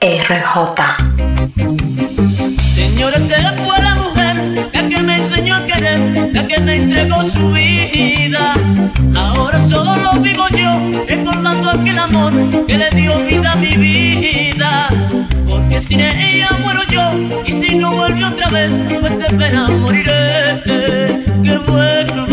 RJ. Señores, se fue la mujer, la que me enseñó a querer, la que me entregó su vida. Ahora solo vivo yo, recordando aquel amor que le dio vida a mi vida. Porque sin ella muero yo, y si no vuelve otra vez, pues de pena moriré. Que vuelva,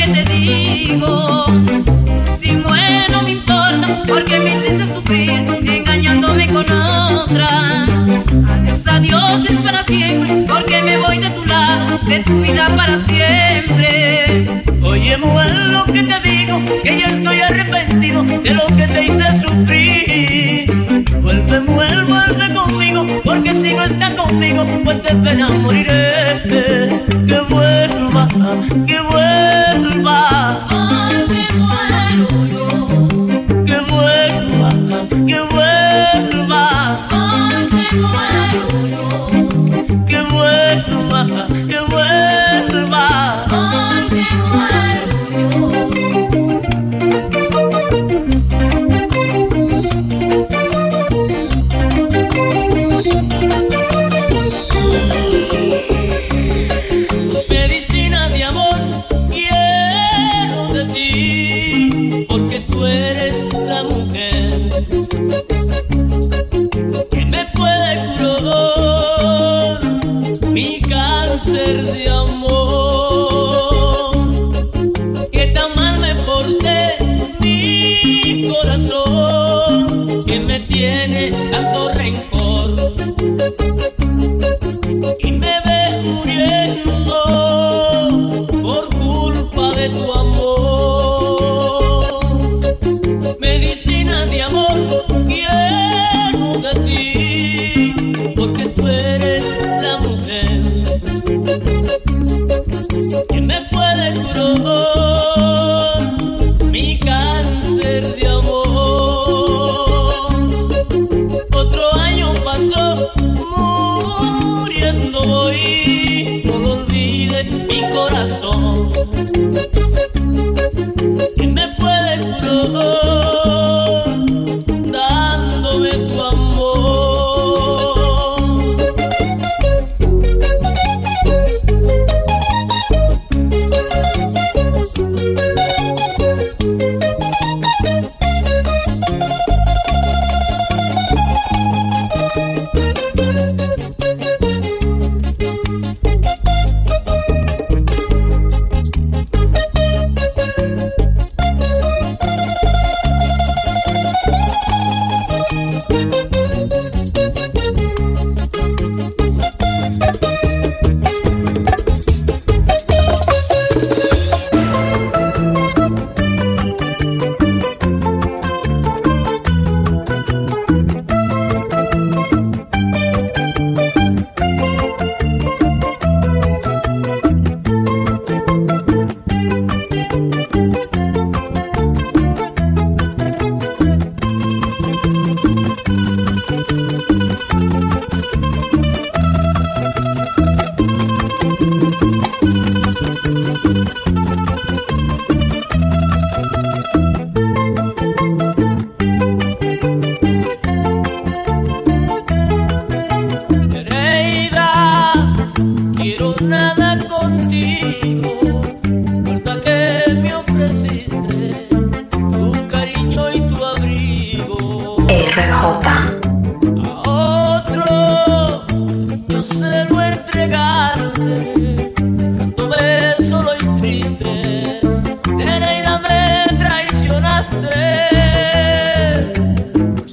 que te digo. Si muero me importa, porque me hiciste sufrir, engañándome con otra. Adiós, adiós, es para siempre, porque me voy de tu lado, de tu vida para siempre. Oye, mujer, lo que te digo, que ya estoy arrepentido de lo que te hice sufrir. Vuelve, mujer, vuelve conmigo, porque si no está conmigo, pues de pena moriré.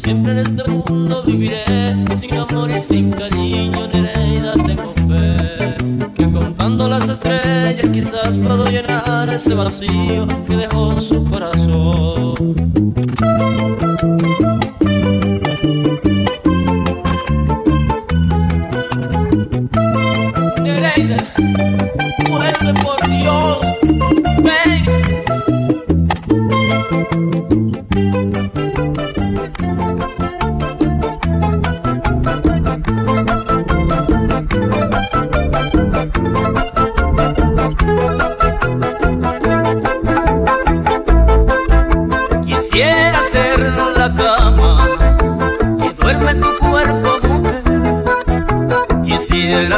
Siempre en este mundo viviré sin amor y sin cariño, Nereida, tengo fe. Que contando las estrellas quizás puedo llenar ese vacío que dejó su corazón.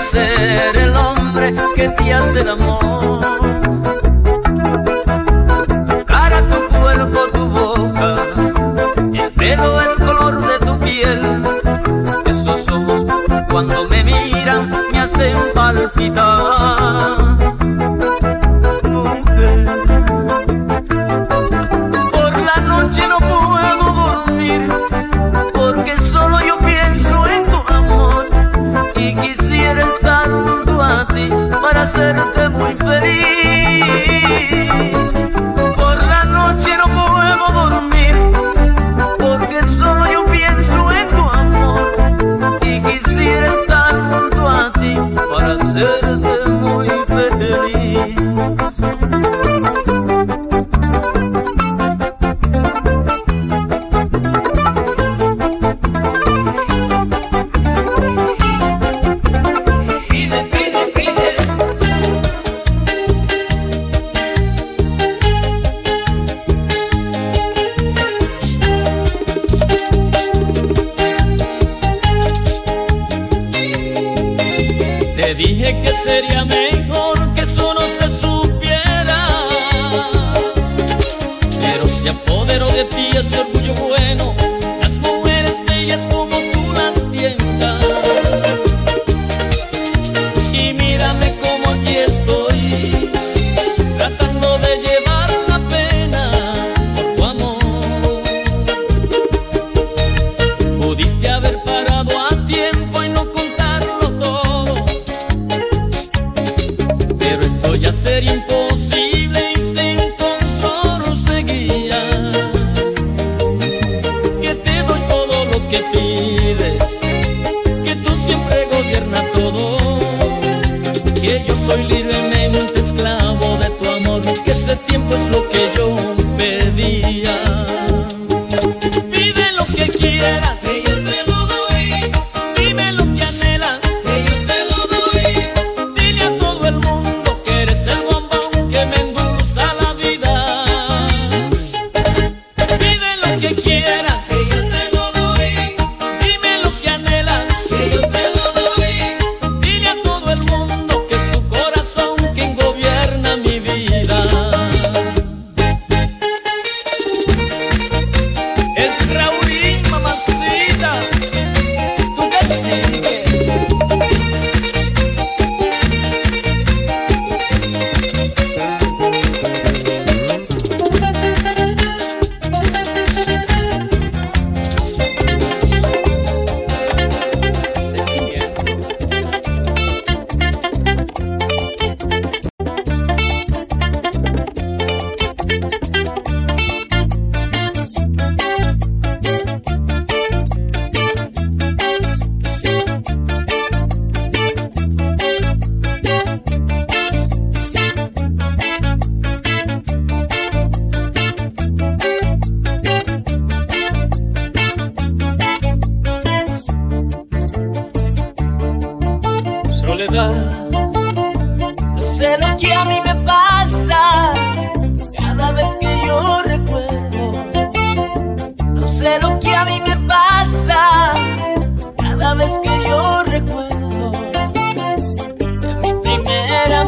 ser el hombre que te hace el amor.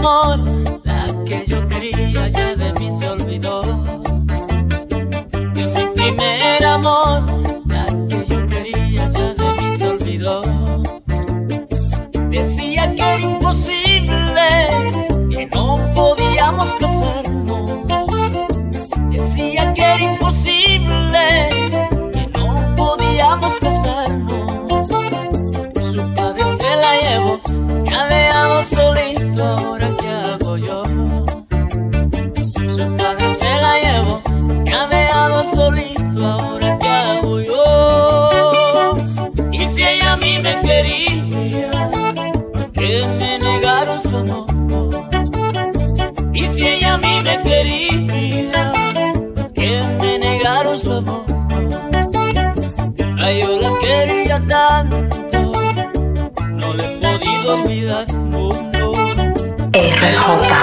amor.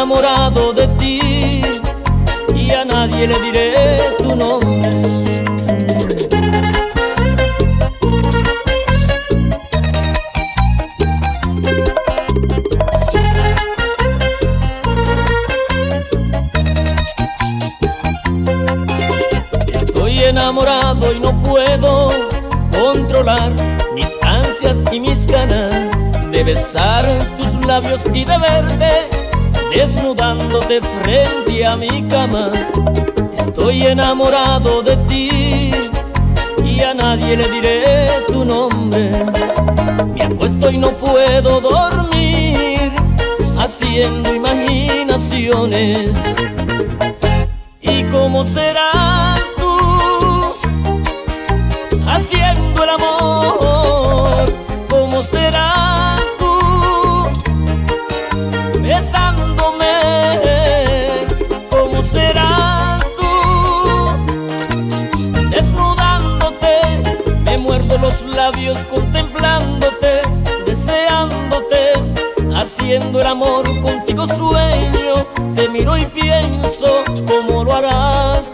enamorado de ti y a nadie le diré tu nombre. Estoy enamorado y no puedo controlar mis ansias y mis ganas de besar tus labios y de verte desnudándote frente a mi cama. Estoy enamorado de ti y a nadie le diré tu nombre. Me acuesto y no puedo dormir haciendo imaginaciones. ¿Y cómo serás tú haciendo el amor? sueño, te miro y pienso cómo lo harás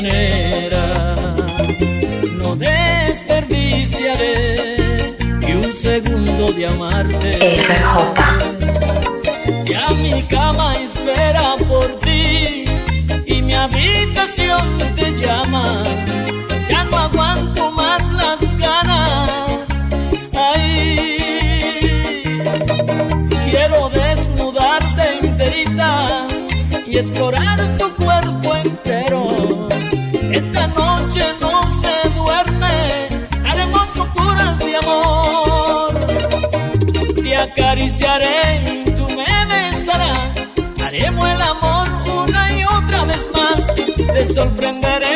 manera. No desperdiciaré ni un segundo de amarte. RJ. noche no se duerme, haremos locuras de amor. Te acariciaré y tú me besarás, haremos el amor una y otra vez más, te sorprenderé.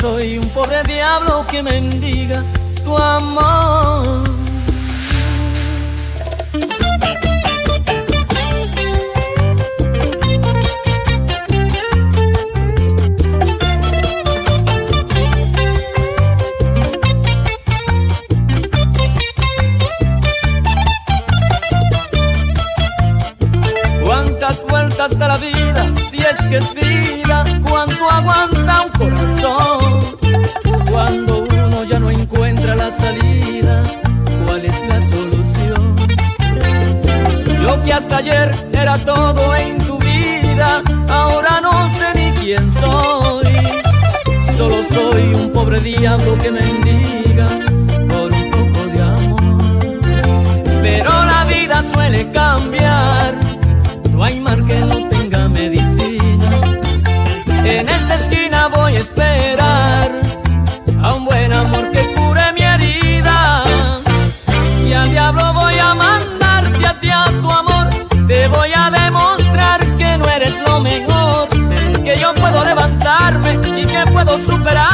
soy un pobre diablo que mendiga tu amor. diablo que mendiga por un poco de amor. Pero la vida suele cambiar, no hay mar que no tenga medicina. En esta esquina voy a esperar a un buen amor que cure mi herida. Y al diablo voy a mandarte a ti a tu amor, te voy a demostrar que no eres lo mejor, que yo puedo levantarme y que puedo superar.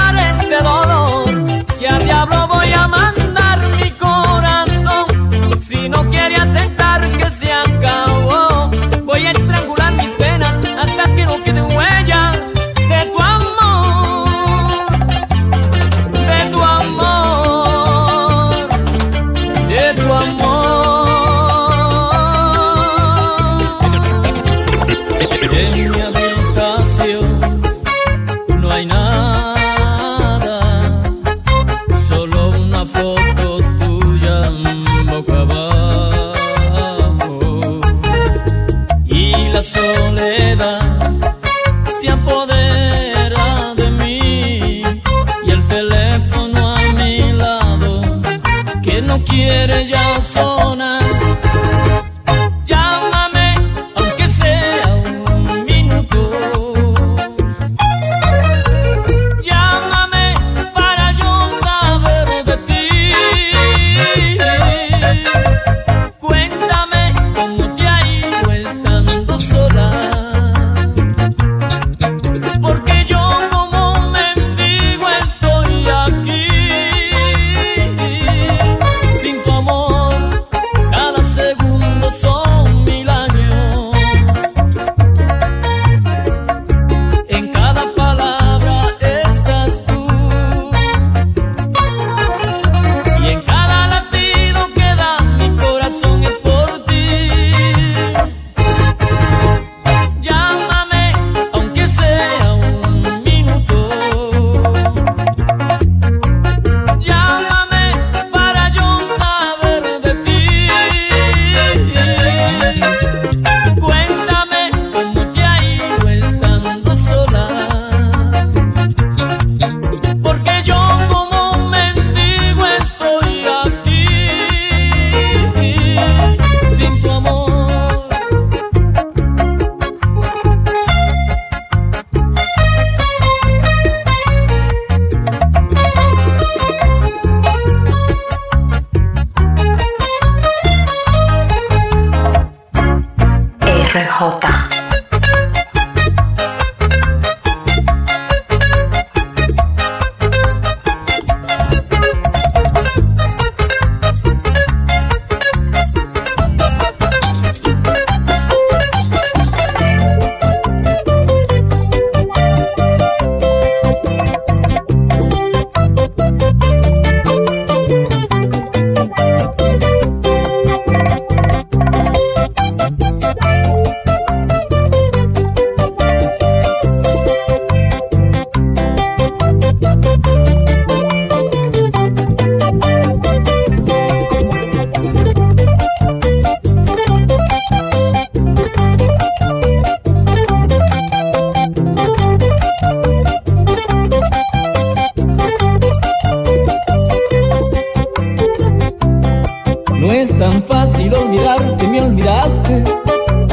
olvidar que me olvidaste,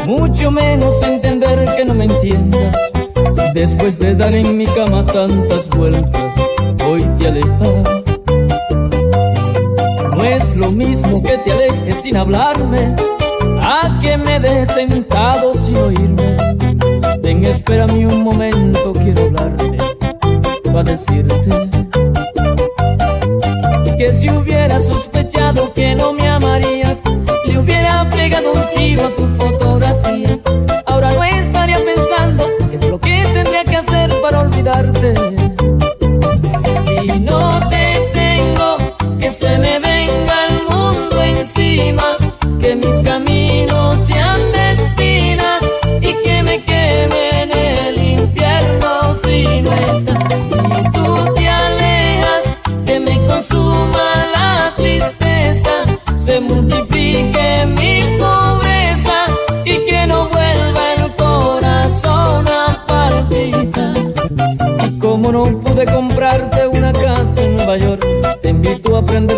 mucho menos entender que no me entiendas. Después de dar en mi cama tantas vueltas, hoy te alejas. No es lo mismo que te alejes sin hablarme, a que me dejes sentado sin oírme. Ven, espérame un momento, quiero hablarte, para decirte que si a tu fotografía.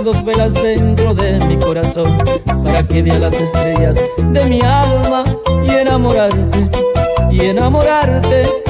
Dos velas dentro de mi corazón para que veas las estrellas de mi alma y enamorarte, y enamorarte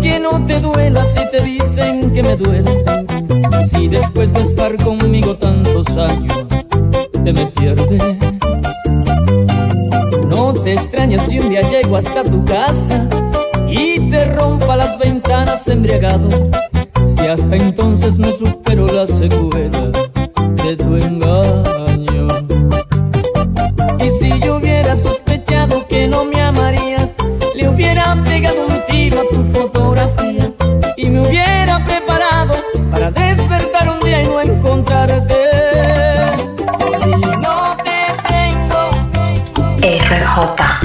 Que no te duela si te dicen que me duele. Si después de estar conmigo tantos años te me pierdes. No te extrañes si un día llego hasta tu casa y te rompa las ventanas embriagado. Si hasta entonces no supero